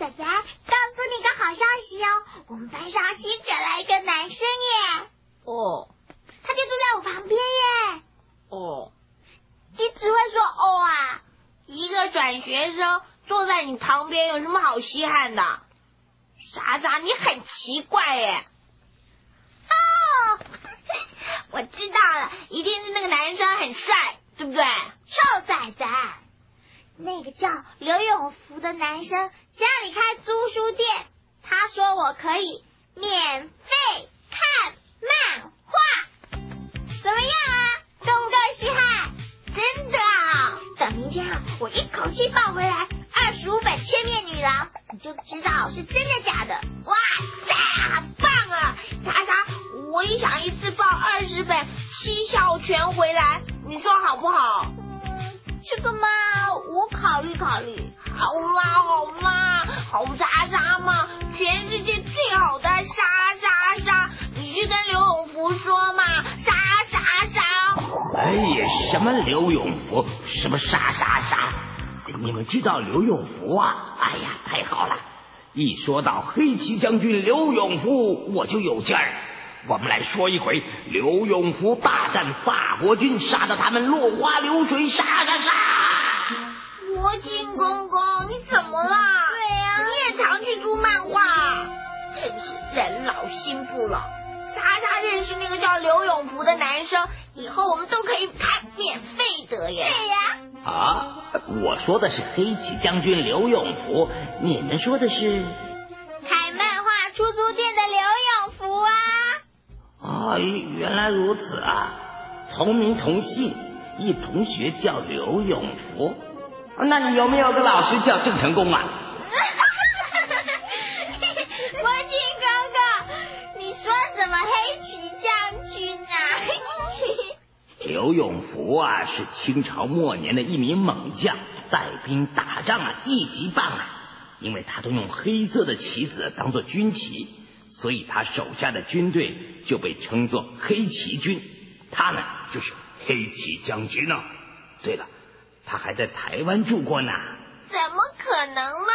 仔仔，告诉你个好消息哦，我们班上新转来一个男生耶。哦。他就坐在我旁边耶。哦。你只会说哦啊？一个转学生坐在你旁边有什么好稀罕的？莎莎，你很奇怪耶。哦，我知道了，一定是那个男生很帅，对不对？臭仔仔，那个叫刘永福的男生家里开租书店，他说我可以免费看漫画，怎么样啊？够不够稀罕？真的啊！等明天啊，我一口气抱回来二十五本《千面女郎》，你就知道是真的假的。哇塞，很棒啊！莎莎，我也想一次抱二十本《七笑拳》回来，你说好不好？这个嘛，我考虑考虑。好啦好啦，好莎莎嘛，全世界最好的莎莎莎，你去跟刘永福说嘛，莎莎莎。哎呀，什么刘永福，什么莎莎莎？你们知道刘永福啊？哎呀，太好了！一说到黑旗将军刘永福，我就有劲儿。我们来说一回刘永福大战法国军，杀得他们落花流水，杀杀杀！魔镜公公，你怎么了？对呀，你也常去租漫画，真是人老心不老。莎莎认识那个叫刘永福的男生，以后我们都可以看免费的耶。对呀。啊，我说的是黑旗将军刘永福，你们说的是啊，原来如此啊，同名同姓，一同学叫刘永福。那你有没有个老师叫郑成功啊？魔镜哥哥，你说什么黑旗将军啊？刘永福啊，是清朝末年的一名猛将，带兵打仗啊，一级棒啊！因为他都用黑色的旗子当做军旗，所以他手下的军队就被称作黑旗军。他呢，就是黑旗将军呢。对了，他还在台湾住过呢。怎么可能嘛？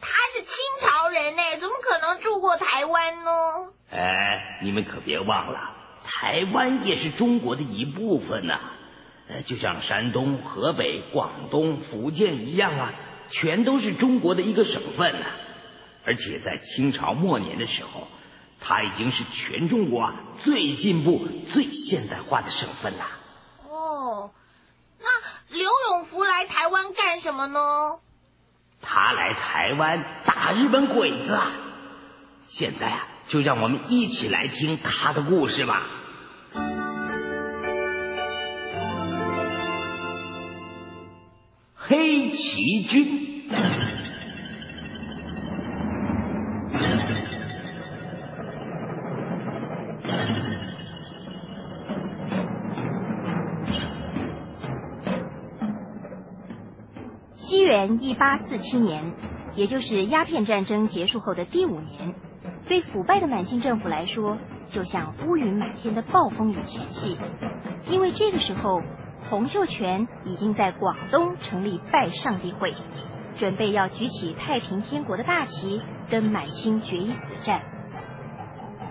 他是清朝人呢，怎么可能住过台湾呢？哎，你们可别忘了。台湾也是中国的一部分呐，呃，就像山东、河北、广东、福建一样啊，全都是中国的一个省份呐。而且在清朝末年的时候，它已经是全中国啊最进步、最现代化的省份了。哦，那刘永福来台湾干什么呢？他来台湾打日本鬼子啊！现在啊，就让我们一起来听他的故事吧。黑旗军，元一八四七年，也就是鸦片战争结束后的第五年，对腐败的满清政府来说，就像乌云满天的暴风雨前夕，因为这个时候。洪秀全已经在广东成立拜上帝会，准备要举起太平天国的大旗，跟满清决一死战。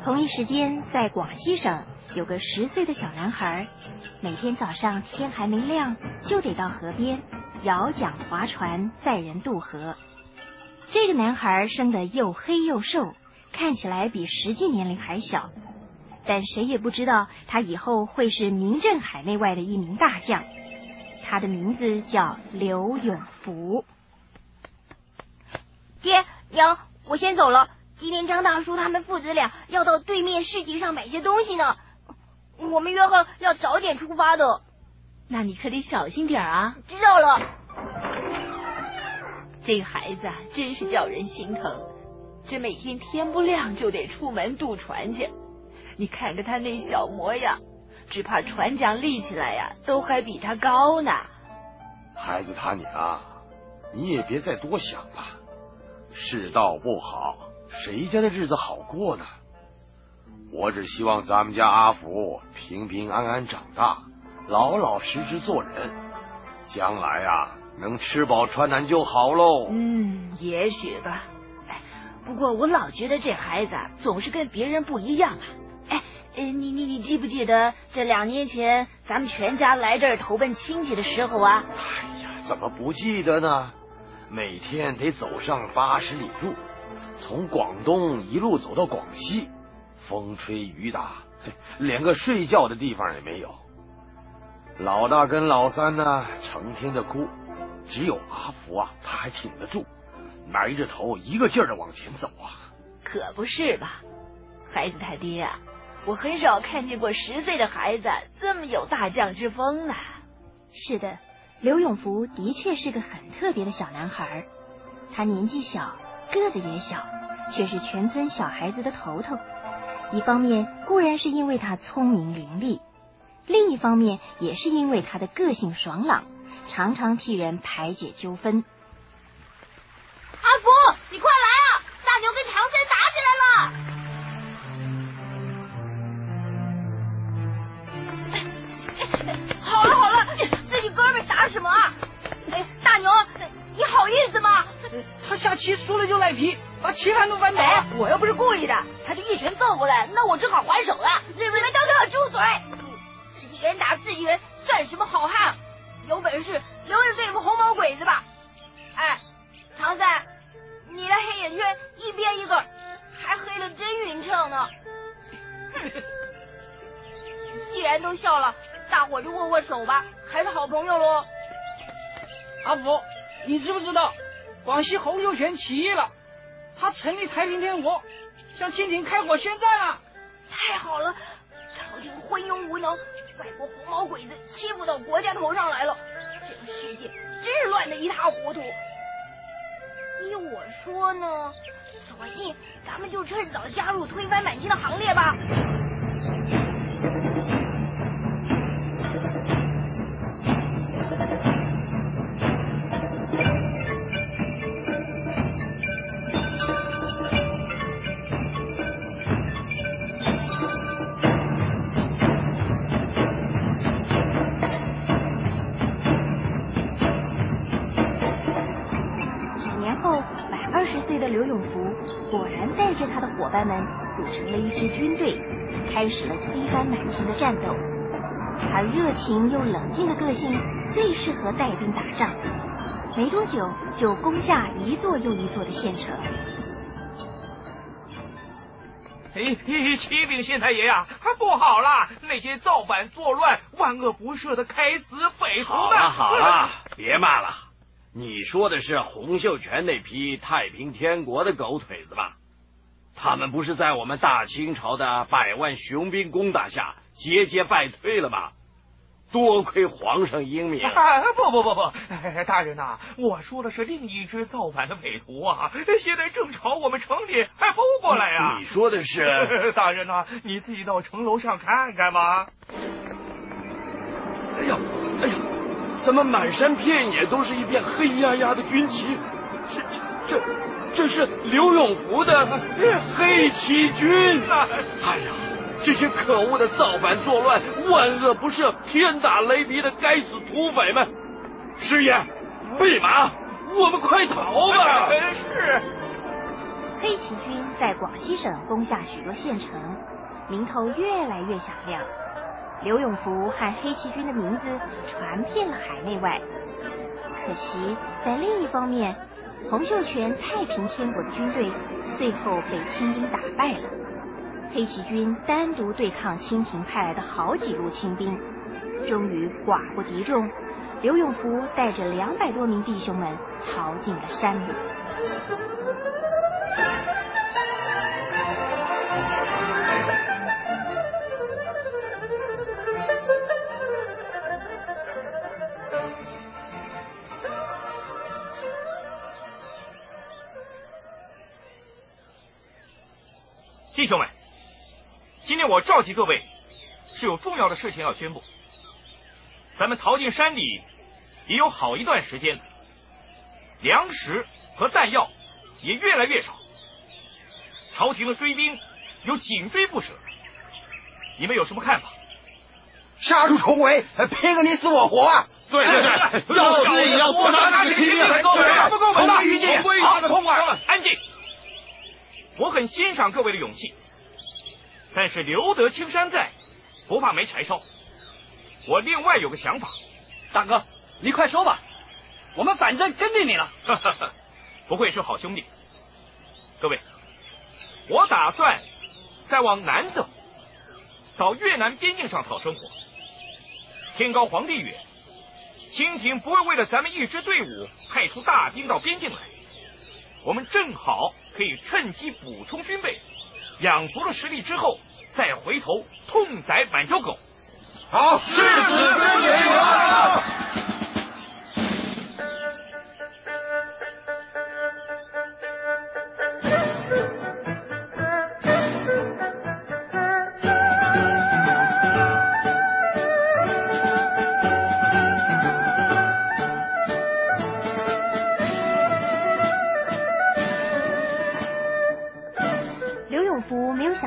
同一时间，在广西省有个十岁的小男孩，每天早上天还没亮，就得到河边摇桨划船载人渡河。这个男孩生得又黑又瘦，看起来比实际年龄还小。但谁也不知道他以后会是名震海内外的一名大将，他的名字叫刘永福。爹娘，我先走了。今天张大叔他们父子俩要到对面市集上买些东西呢，我们约好要早点出发的。那你可得小心点啊！知道了。这个孩子啊，真是叫人心疼，这每天天不亮就得出门渡船去。你看着他那小模样，只怕船桨立起来呀，都还比他高呢。孩子他娘，你也别再多想了。世道不好，谁家的日子好过呢？我只希望咱们家阿福平平安安长大，老老实实做人，将来啊能吃饱穿暖就好喽。嗯，也许吧。不过我老觉得这孩子总是跟别人不一样啊。哎，你你你记不记得这两年前咱们全家来这儿投奔亲戚的时候啊？哎呀，怎么不记得呢？每天得走上八十里路，从广东一路走到广西，风吹雨打，连个睡觉的地方也没有。老大跟老三呢，成天的哭，只有阿福啊，他还挺得住。埋着头，一个劲儿的往前走啊！可不是吧，孩子他爹啊，我很少看见过十岁的孩子这么有大将之风呢。是的，刘永福的确是个很特别的小男孩。他年纪小，个子也小，却是全村小孩子的头头。一方面固然是因为他聪明伶俐，另一方面也是因为他的个性爽朗，常常替人排解纠纷。阿福，你快来啊！大牛跟唐三打起来了。好 了好了，自己哥们打什么啊？哎，大牛，你好意思吗？他下棋输了就赖皮，把棋盘都翻倒。我又不是故意的，他就一拳揍过来，那我正好还手了。己人算什么好汉？有本事留着对付红毛鬼子吧！哎。唐三，你的黑眼圈一边一个，还黑的真匀称呢。哼，既然都笑了，大伙就握握手吧，还是好朋友喽。阿福，你知不知道广西洪秀全起义了？他成立太平天国，向清廷开火宣战了。太好了，朝廷昏庸无能，外国红毛鬼子欺负到国家头上来了，这个世界真是乱的一塌糊涂。依我说呢，索性咱们就趁早加入推翻满清的行列吧。们组成了一支军队，开始了推翻满清的战斗。而热情又冷静的个性最适合带兵打仗，没多久就攻下一座又一座的县城。嘿嘿，启禀县太爷呀，不好了！那些造反作乱、万恶不赦的开死匪徒们！好了好了，别骂了。你说的是洪秀全那批太平天国的狗腿子吧？他们不是在我们大清朝的百万雄兵攻打下节节败退了吗？多亏皇上英明！啊不不不不，大人呐，我说的是另一支造反的匪徒啊，现在正朝我们城里还扑过来呀！你说的是 大人呐，你自己到城楼上看看吧。哎呀，哎呀！怎么满山遍野都是一片黑压压的军旗？这这这这是刘永福的黑旗军！哎呀，这些可恶的造反作乱、万恶不赦、天打雷劈的该死土匪们！师爷，备马，我们快逃吧！是。黑旗军在广西省攻下许多县城，名头越来越响亮。刘永福和黑旗军的名字传遍了海内外。可惜，在另一方面，洪秀全太平天国的军队最后被清兵打败了。黑旗军单独对抗清廷派来的好几路清兵，终于寡不敌众。刘永福带着两百多名弟兄们逃进了山里。弟兄们，今天我召集各位，是有重要的事情要宣布。咱们逃进山里也有好一段时间了，粮食和弹药也越来越少，朝廷的追兵有紧追不舍。你们有什么看法？杀出重围，拼个你死我活啊！对对对，要死也要多杀几个，不够，不够，同归于尽，好，安静。我很欣赏各位的勇气，但是留得青山在，不怕没柴烧。我另外有个想法，大哥，你快说吧，我们反正跟着你了。不愧是好兄弟。各位，我打算再往南走，到越南边境上讨生活。天高皇帝远，清廷不会为了咱们一支队伍派出大兵到边境来，我们正好可以趁机补充军备，养足了实力之后，再回头痛宰满洲狗。好，誓死追随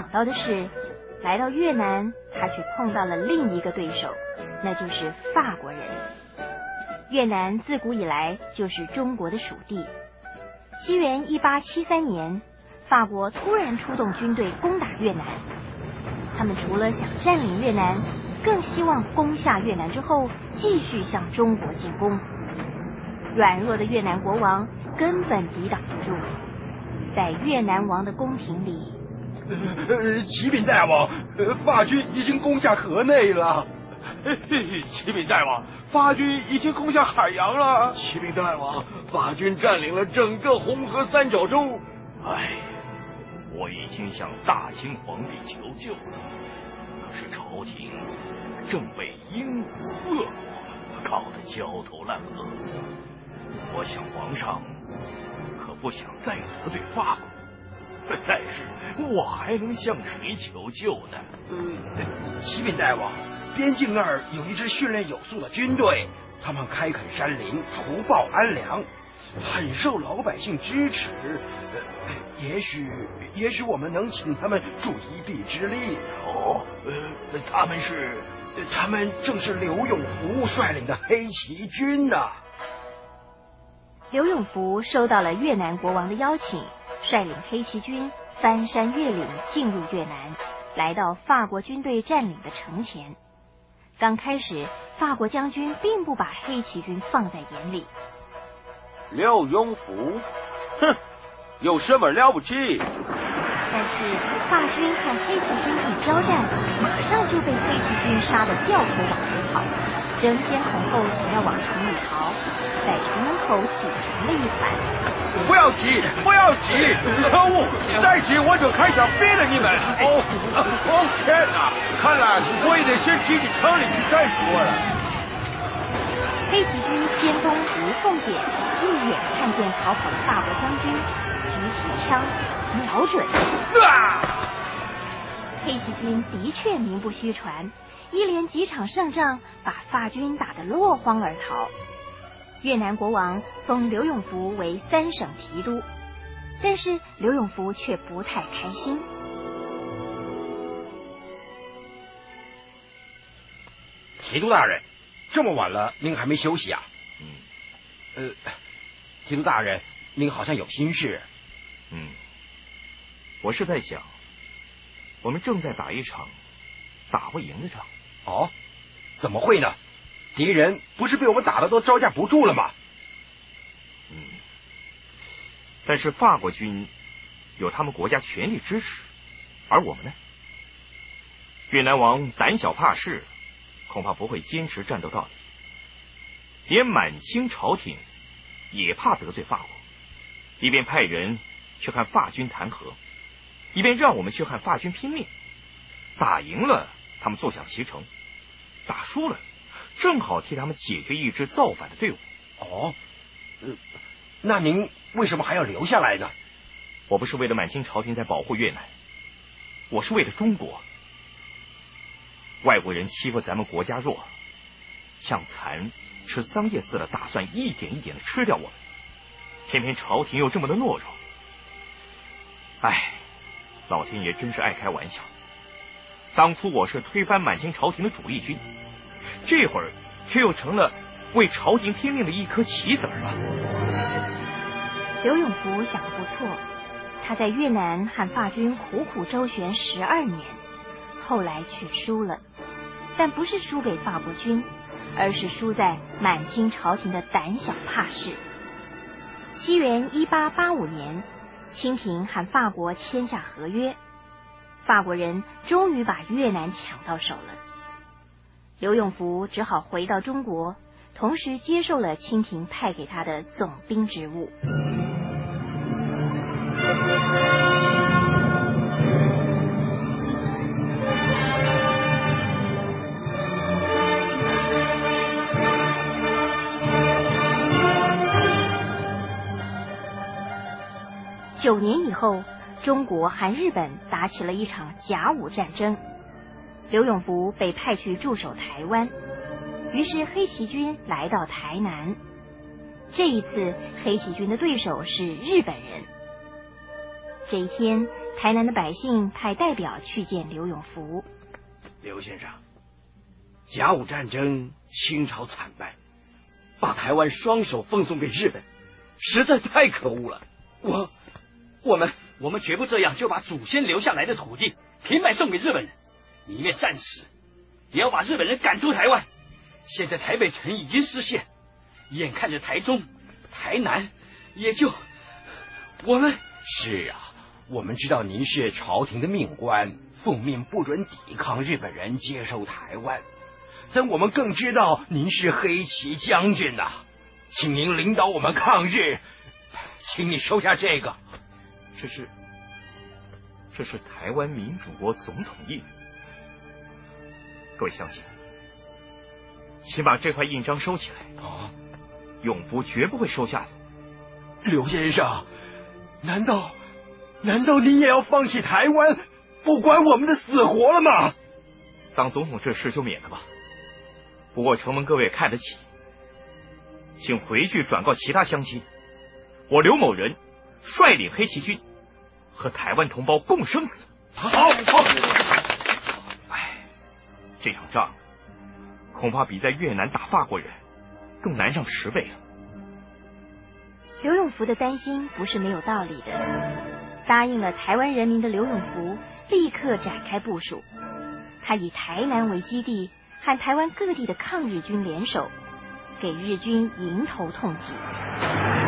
想到的是，来到越南，他却碰到了另一个对手，那就是法国人。越南自古以来就是中国的属地。西元一八七三年，法国突然出动军队攻打越南，他们除了想占领越南，更希望攻下越南之后继续向中国进攻。软弱的越南国王根本抵挡不住，在越南王的宫廷里。呃，启禀大王，呃法军已经攻下河内了。启禀大王，法军已经攻下海洋了。启禀大王，法军占领了整个红河三角洲。哎，我已经向大清皇帝求救了，可是朝廷正被英国、俄国搞得焦头烂额。我想皇上可不想再得罪法国。但是我还能向谁求救呢？呃，启禀大王，边境那儿有一支训练有素的军队，他们开垦山林，除暴安良，很受老百姓支持。呃，也许，也许我们能请他们助一臂之力。哦，呃，他们是，他们正是刘永福率领的黑旗军呐、刘永福收到了越南国王的邀请。率领黑旗军翻山越岭进入越南，来到法国军队占领的城前。刚开始，法国将军并不把黑旗军放在眼里。刘永福，哼，有什么了不起？但是法军和黑旗军一交战，马上就被黑旗军杀得掉头往回跑，争先恐后想要往城里逃，在城门口挤成了一团。不要挤，不要挤！可恶，再挤我就开枪毙了你们！哦，哦天哪！看来我也得先挤进城里去再说了。黑骑兵先锋吴凤典一眼看见逃跑的法国将军，举起枪瞄准。啊！黑旗军的确名不虚传，一连几场胜仗把法军打得落荒而逃。越南国王封刘永福为三省提督，但是刘永福却不太开心。提督大人，这么晚了，您还没休息啊？嗯。呃，提督大人，您好像有心事。嗯。我是在想，我们正在打一场打不赢的仗。哦？怎么会呢？敌人不是被我们打的都招架不住了吗？嗯，但是法国军有他们国家全力支持，而我们呢？越南王胆小怕事，恐怕不会坚持战斗到底。连满清朝廷也怕得罪法国，一边派人去看法军谈和，一边让我们去和法军拼命。打赢了，他们坐享其成；打输了。正好替他们解决一支造反的队伍。哦，呃，那您为什么还要留下来呢？我不是为了满清朝廷在保护越南，我是为了中国。外国人欺负咱们国家弱，像蚕吃桑叶似的，打算一点一点的吃掉我们。偏偏朝廷又这么的懦弱。唉，老天爷真是爱开玩笑。当初我是推翻满清朝廷的主力军。这会儿却又成了为朝廷拼命的一颗棋子了。刘永福想的不错，他在越南和法军苦苦周旋十二年，后来却输了，但不是输给法国军，而是输在满清朝廷的胆小怕事。西元一八八五年，清廷和法国签下合约，法国人终于把越南抢到手了。刘永福只好回到中国，同时接受了清廷派给他的总兵职务。九年以后，中国和日本打起了一场甲午战争。刘永福被派去驻守台湾，于是黑旗军来到台南。这一次，黑旗军的对手是日本人。这一天，台南的百姓派代表去见刘永福。刘先生，甲午战争，清朝惨败，把台湾双手奉送给日本，实在太可恶了。我。我们我们绝不这样就把祖先留下来的土地平白送给日本人，宁愿战死，也要把日本人赶出台湾。现在台北城已经失陷，眼看着台中、台南也就我们是啊，我们知道您是朝廷的命官，奉命不准抵抗日本人接收台湾，但我们更知道您是黑旗将军呐，请您领导我们抗日，请你收下这个。这是，这是台湾民主国总统印。各位乡亲，请把这块印章收起来。啊，永福绝不会收下的。刘先生，难道难道你也要放弃台湾，不管我们的死活了吗？当总统这事就免了吧。不过承蒙各位看得起，请回去转告其他乡亲，我刘某人率领黑旗军。和台湾同胞共生死。好，好。哎，这场仗恐怕比在越南打法国人更难上十倍了。刘永福的担心不是没有道理的。答应了台湾人民的刘永福，立刻展开部署。他以台南为基地，和台湾各地的抗日军联手，给日军迎头痛击。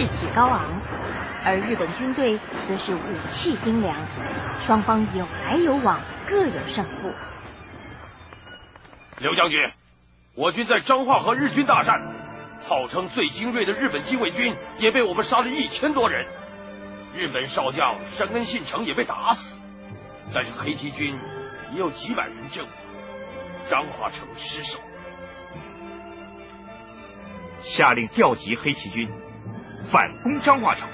士气高昂，而日本军队则是武器精良，双方有来有往，各有胜负。刘将军，我军在彰化和日军大战，号称最精锐的日本禁卫军也被我们杀了一千多人，日本少将山根信成也被打死，但是黑旗军也有几百人阵亡，彰化城失守。下令调集黑旗军。反攻彰化城。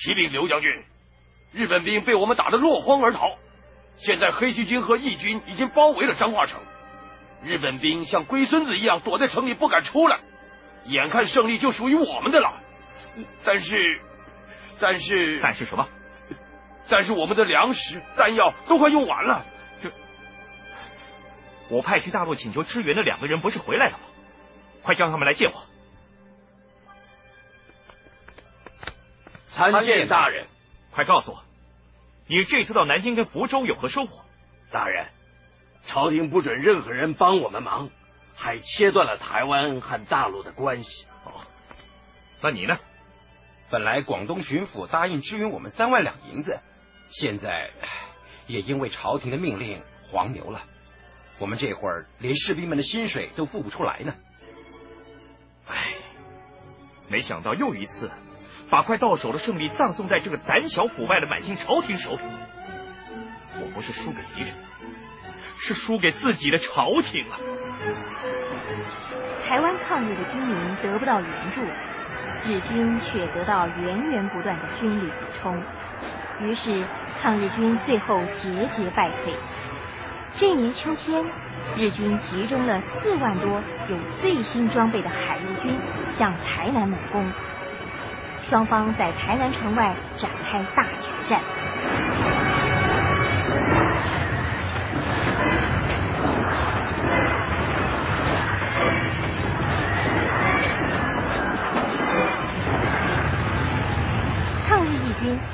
启禀刘将军，日本兵被我们打得落荒而逃，现在黑旗军和义军已经包围了彰化城。日本兵像龟孙子一样躲在城里不敢出来，眼看胜利就属于我们的了。但是，但是，但是什么？但是我们的粮食、弹药都快用完了。这，我派去大陆请求支援的两个人不是回来了吗？快叫他们来见我。参见大人，快告诉我，你这次到南京跟福州有何收获？大人。朝廷不准任何人帮我们忙，还切断了台湾和大陆的关系。哦，那你呢？本来广东巡抚答应支援我们三万两银子，现在也因为朝廷的命令黄牛了。我们这会儿连士兵们的薪水都付不出来呢。唉，没想到又一次把快到手的胜利葬送在这个胆小腐败的满清朝廷手里。我不是输给敌人。是输给自己的朝廷啊！台湾抗日的军民得不到援助，日军却得到源源不断的军力补充，于是抗日军最后节节败退。这年秋天，日军集中了四万多有最新装备的海陆军向台南猛攻，双方在台南城外展开大决战。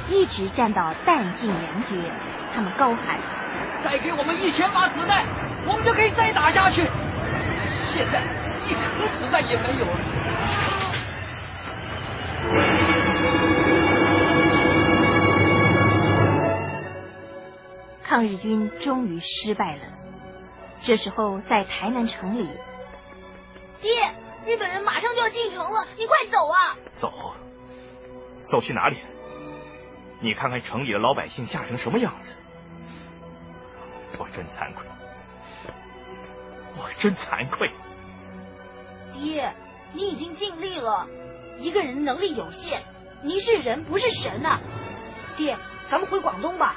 一直战到弹尽粮绝，他们高喊。再给我们一千发子弹，我们就可以再打下去。现在一颗子弹也没有了。抗日军终于失败了。这时候，在台南城里，爹，日本人马上就要进城了，你快走啊！走，走去哪里？你看看城里的老百姓吓成什么样子。我真惭愧，我真惭愧。爹，你已经尽力了。一个人能力有限，您是人不是神呐。爹，咱们回广东吧。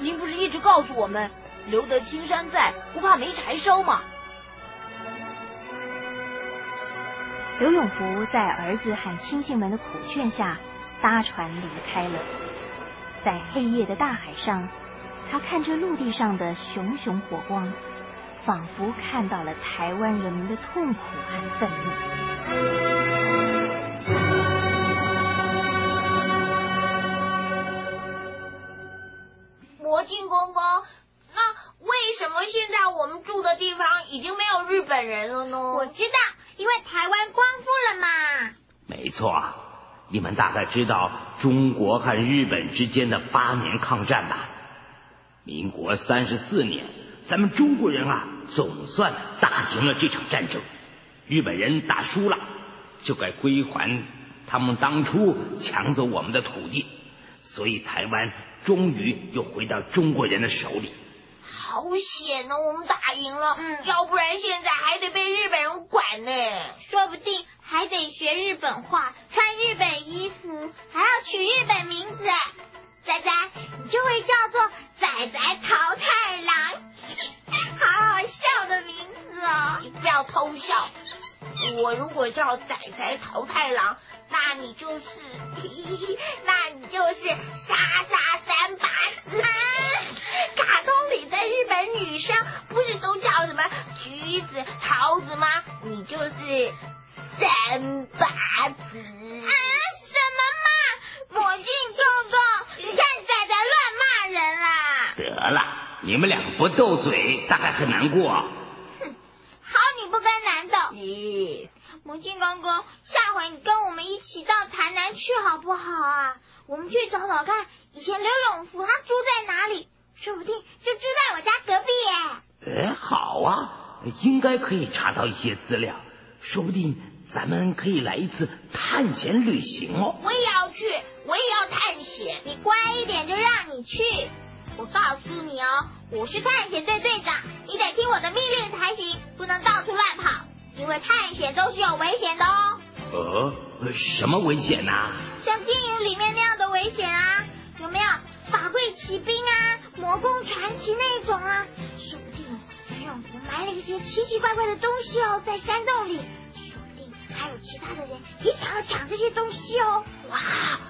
您不是一直告诉我们，留得青山在，不怕没柴烧吗？刘永福在儿子和亲信们的苦劝下，搭船离开了。在黑夜的大海上。他看着陆地上的熊熊火光，仿佛看到了台湾人民的痛苦和愤怒。魔镜公公，那为什么现在我们住的地方已经没有日本人了呢？我知道，因为台湾光复了嘛。没错，你们大概知道中国和日本之间的八年抗战吧？民国三十四年，咱们中国人啊，总算打赢了这场战争。日本人打输了，就该归还他们当初抢走我们的土地，所以台湾终于又回到中国人的手里。好险呢，我们打赢了，嗯，要不然现在还得被日本人管呢，说不定还得学日本话，穿日本衣服，还要取日本名字。仔仔，你就会叫做仔仔桃太郎，好好笑的名字哦！你不要偷笑。我如果叫仔仔桃太郎，那你就是，那你就是莎莎三把子。卡通里的日本女生不是都叫什么橘子、桃子吗？你就是三把子。啊，什么嘛？魔镜公公。你看仔仔乱骂人啦！得了，你们两个不斗嘴，大概很难过。哼，好你不跟男的。咦，魔镜公公，下回你跟我们一起到台南去好不好啊？我们去找找看，以前刘永福他住在哪里？说不定就住在我家隔壁耶。哎，好啊，应该可以查到一些资料，说不定咱们可以来一次探险旅行哦。我也要去。我也要探险，你乖一点就让你去。我告诉你哦，我是探险队队长，你得听我的命令才行，不能到处乱跑，因为探险都是有危险的哦。呃，什么危险呐？像电影里面那样的危险啊，有没有？法贵骑兵啊，魔宫传奇那种啊，说不定刘永福埋了一些奇奇怪怪的东西哦，在山洞里。说不定还有其他的人也想要抢这些东西哦！哇，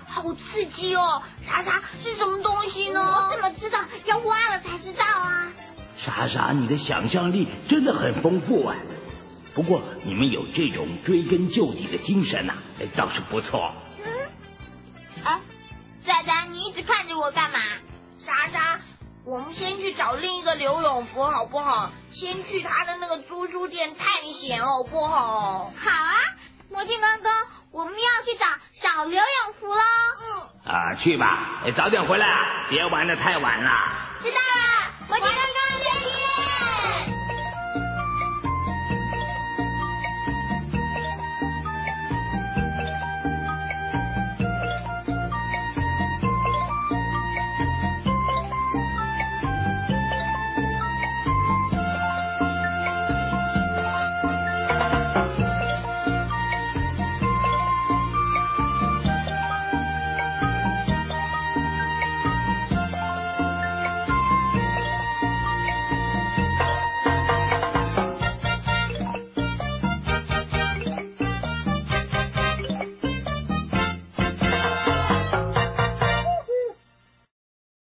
好刺激哦！莎莎是什么东西呢？我怎么知道？要挖了才知道啊！莎莎，你的想象力真的很丰富啊！不过你们有这种追根究底的精神呐，倒是不错。嗯，啊，仔仔，你一直看着我干嘛？莎莎。我们先去找另一个刘永福好不好？先去他的那个租书店探险好不好？好啊，魔镜哥哥，我们要去找小刘永福喽。嗯，啊，去吧，早点回来，别玩的太晚了。知道了，魔镜。